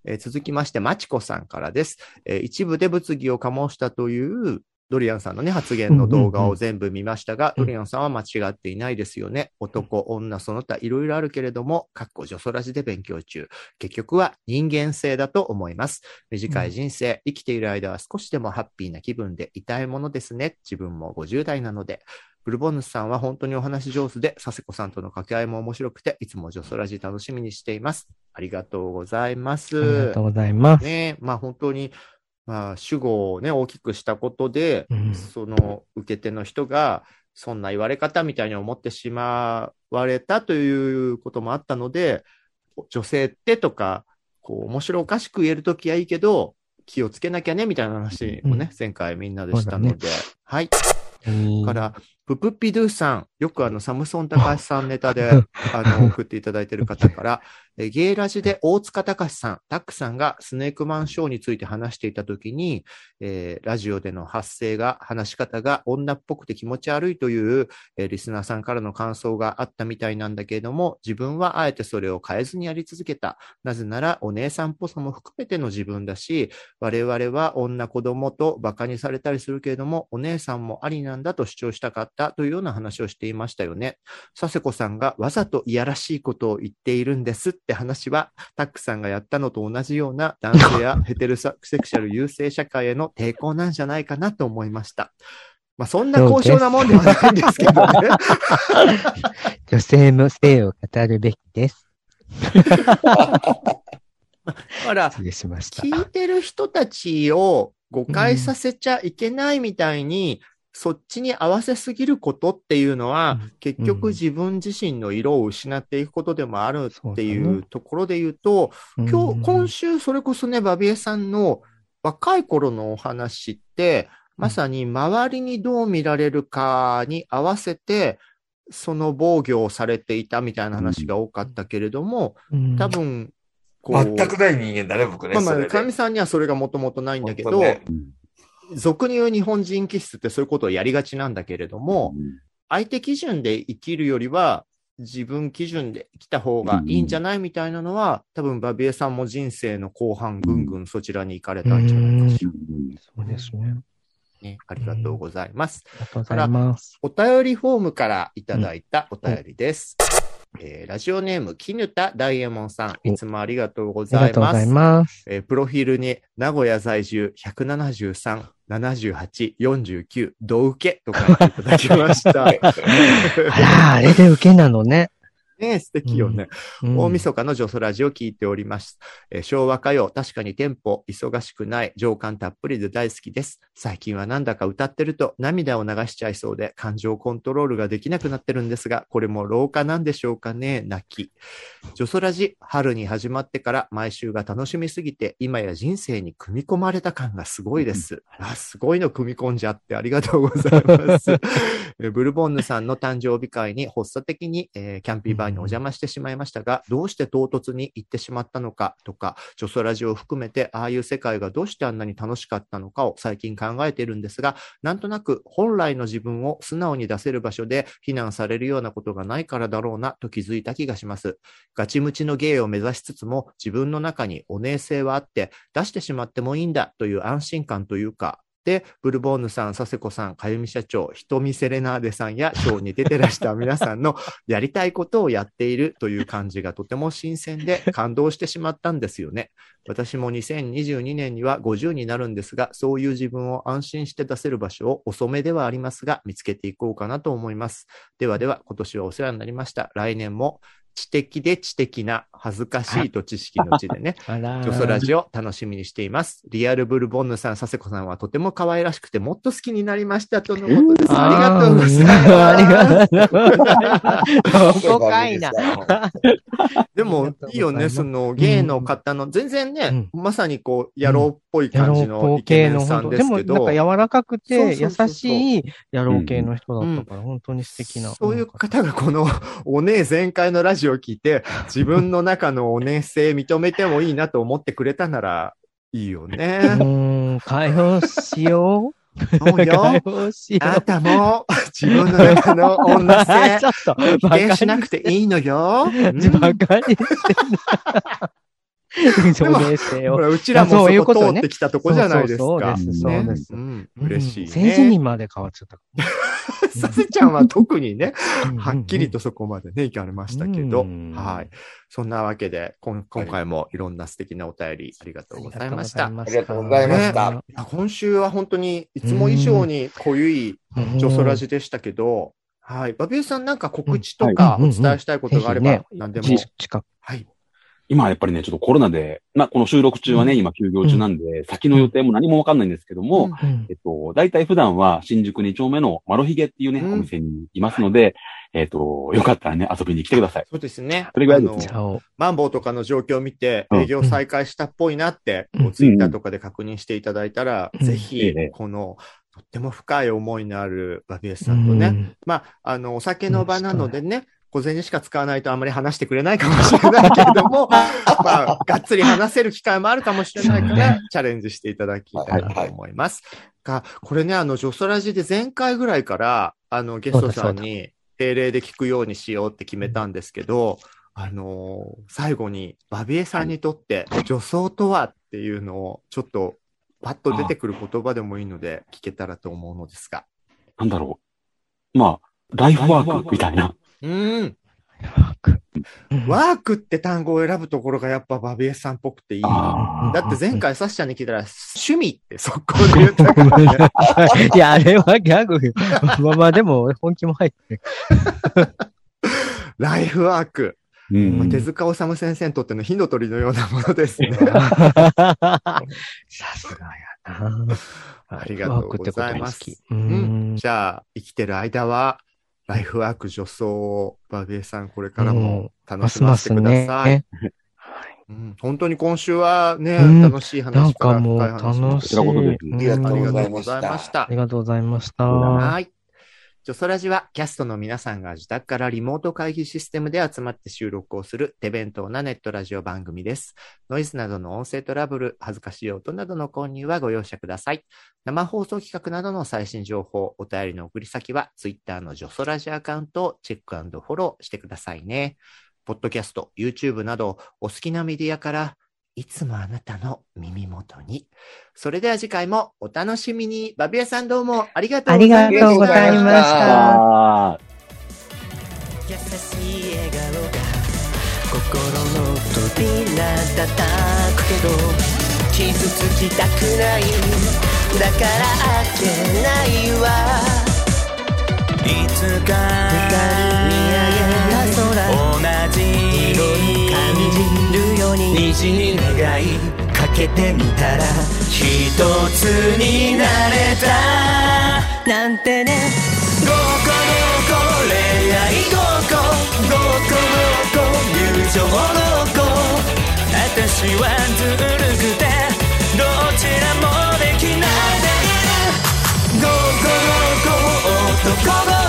えー続きまして、まちこさんからです。えー一部で物議を醸したという、ドリアンさんのね、発言の動画を全部見ましたが、うんドリアンさんは間違っていないですよね。男、女、その他いろいろあるけれども、かっこ女ソラジで勉強中。結局は人間性だと思います。短い人生、生きている間は少しでもハッピーな気分でいたいものですね。自分も50代なので。ブルボンヌスさんは本当にお話上手で、佐世子さんとの掛け合いも面白くて、いつも女ソラジ楽しみにしています。ありがとうございます。ありがとうございます。ねまあ本当に、まあ主語をね、大きくしたことで、うん。その受け手の人が、そんな言われ方みたいに思ってしまわれたということもあったので、女性ってとか、こう、面白おかしく言えるときはいいけど、気をつけなきゃね、みたいな話もね、うん。前回みんなでしたので、はい。うんから、ププッピドゥさん、よくあの、サムソン高橋さんネタで、あの、送っていただいている方から、えゲイラジで大塚隆さん、タックさんがスネークマンショーについて話していたときに、えーラジオでの発声が、話し方が女っぽくて気持ち悪いという、えーリスナーさんからの感想があったみたいなんだけれども、自分はあえてそれを変えずにやり続けた。なぜなら、お姉さんっぽさも含めての自分だし、我々は女子供と馬鹿にされたりするけれども、お姉さんもありなんだと主張したかったというような話をしていましたよね。佐世子さんがわざといやらしいことを言っているんですって話は、タックさんがやったのと同じような男性や ヘテロセクシャル優勢社会への抵抗なんじゃないかなと思いました。まあ、そんな高尚なもんではないんですけどね。女性の性を語るべきです。ほら。聞いてる人たちを誤解させちゃいけないみたいに、そっちに合わせすぎることっていうのは、うん。結局自分自身の色を失っていくことでもあるっていそうところで言うと、今日、今週、週それこそね、バビエさんの若い頃のお話って、まさに周りにどう見られるかに合わせて、その防御をされていたみたいな話が多かったけれども、うん。多、分、こう、全くない人間だね、僕ね。まあまあ、さんにはそれがもともとないんだけど、ねうん俗に言う日本人気質ってそういうことをやりがちなんだけれども、相手基準で生きるよりは、自分基準で生きた方がいいんじゃないみたいなのは、多分バビエさんも人生の後半、ぐんぐんそちらに行かれたんじゃないかしら。そうですね。ね、ありがとうございます。ありがとうございます。お便りフォームからいただいたお便りです。えーラジオネーム、きぬたダイエモンさん、いつもありがとうごありざいますがとうござい。ます。えープロフィールに、名古屋在住173、78、49、ど受け？と書いていただきました。あら、あれで受けなのね。ね素敵よね。うん大晦日のジョソラジを聞いております。えー昭和歌謡、確かにテンポ忙しくない、情感たっぷりで大好きです。最近はなんだか歌ってると涙を流しちゃいそうで感情コントロールができなくなってるんですが、これも老化なんでしょうかね泣き。ジョソラジ、春に始まってから毎週が楽しみすぎて、今や人生に組み込まれた感がすごいです。あ、すごいの組み込んじゃってありがとうございます。えーブルボンヌさんの誕生日会に発作的に、えーキャンピーバーにお邪魔してしまいましたが、どうして唐突に行ってしまったのかとか、ジョソラジオを含めて、ああいう世界がどうしてあんなに楽しかったのかを最近考えているんですが、なんとなく本来の自分を素直に出せる場所で非難されるようなことがないからだろうなと気づいた気がします。ガチムチの芸を目指しつつも、自分の中にお姉性はあって、出してしまってもいいんだという安心感というか、で、ブルボーヌさん、佐世子さん、かゆみ社長、ひとみセレナーデさんや、ショーに出てらした皆さんの やりたいことをやっているという感じがとても新鮮で感動してしまったんですよね。私も2022年には50になるんですが、そういう自分を安心して出せる場所を遅めではありますが、見つけていこうかなと思います。ではでは、今年はお世話になりました。来年も知的で知的な恥ずかしいと知識の知でね、あらジョソラジを楽しみにしています。リアルブルボンヌさん、佐世子さんはとても可愛らしくてもっと好きになりましたとのことです。ありがとうございます。ありがとうございます。いな。でもいいいよね、その、芸の方の、全然ね、うまさにこう、野郎っぽい感じ野郎のイケ系のメンさんですけど、なんか柔らかくて優しい野郎系の人だったから、本当に素敵な。そういう方がこの、お姉全開のラジオを聞いて、自分の中のお姉性認めてもいいなと思ってくれたなら、いいようね。ーん、解放しよう。そうよ。解放しよあなたも、自分の中の女う。性 ち、ょっと、否定しなくていいのよ。うんバカにしてん な。そうですよ。ほら、うちらもあそういうそこ通ってきたとこじゃないですか。そうですそうねですうん嬉しいね。先生にまで変わっちゃった。させちゃんは特にね、うんはっきりとそこまでね、いかれましたけど、うんはい。そんなわけで、こん今回もいろんな素敵なお便りありがとうございました。あありがとうございました今週は本当にいつも以上に濃ゆいうんジョソラジでしたけど、はい。バビューさんなんか告知とかうんお伝えしたいことがあれば何でも。近く。はい。今はやっぱりね、ちょっとコロナで、まあ、この収録中はね、今休業中なんで、先の予定も何もわかんないんですけども、うん。えっと、大体普段は新宿2丁目のマロヒゲっていうね、うん。お店にいますので、えっと、よかったらね、遊びに来てください。そうですね。それぐらいですあのじゃあ、マンボウとかの状況を見て、うん。営業再開したっぽいなって、ツイッターとかで確認していただいたら、うん。ぜひええ、この、とっても深い思いのあるバビエスさんとね、うん。まあ、あの、お酒の場なのでね、小銭しか使わないとあまり話してくれないかもしれないけれども、まあ、がっつり話せる機会もあるかもしれないからチャレンジしていただきたいなと思います。が、これね、あの、ジョソラジで前回ぐらいから、あの、ゲストさんに定例で聞くようにしようって決めたんですけど、あのー最後に、バビエさんにとって、女装とはっていうのを、ちょっと、パッと出てくる言葉でもいいので、聞けたらと思うのですが。なんだろう。まあ、ライフワークみたいな。うん。うんワークって単語を選ぶところがやっぱバビエさんっぽくていい。あだって前回サッシャに聞いたら、趣味って速攻で言ったからね。いや、あれはギャグ。まあまあ、でも、本気も入ってる。ライフワーク。うんまあ手塚治虫先生にとっての火の鳥のようなものですね。さすがや。あーありがとうございます。ううん。ん。じゃあ、生きてる間は、ライフワーク女装を、バビエさん、これからも楽ますますしませてください。ね。うん、本当に今週はね、うん楽しい話なんかもう楽しい。こちらこそですうんありがとうございましたありがとうございましたあり。がとうございました。はい。ジョソラジはキャストの皆さんが自宅からリモート会議システムで集まって収録をする手弁当なネットラジオ番組です。ノイズなどの音声トラブル、恥ずかしい音などの購入はご容赦ください。生放送企画などの最新情報、お便りの送り先は Twitter のジョソラジアカウントをチェックフォローしてくださいね。ポッドキャスト、YouTube などお好きなメディアからいつもあなたの耳元に。それでは次回もお楽しみに。バビアさんどうもありがとうありございました。がとうございました。あ優しい笑顔が心の扉叩くけど傷つきたくないだから開けないわいつか虹に願いかけてみたら一つになれたなんてね。ごこごこ恋愛ごこごこごこ友情ごこ私はずるくてどちらもできないでいるごこごこ男ご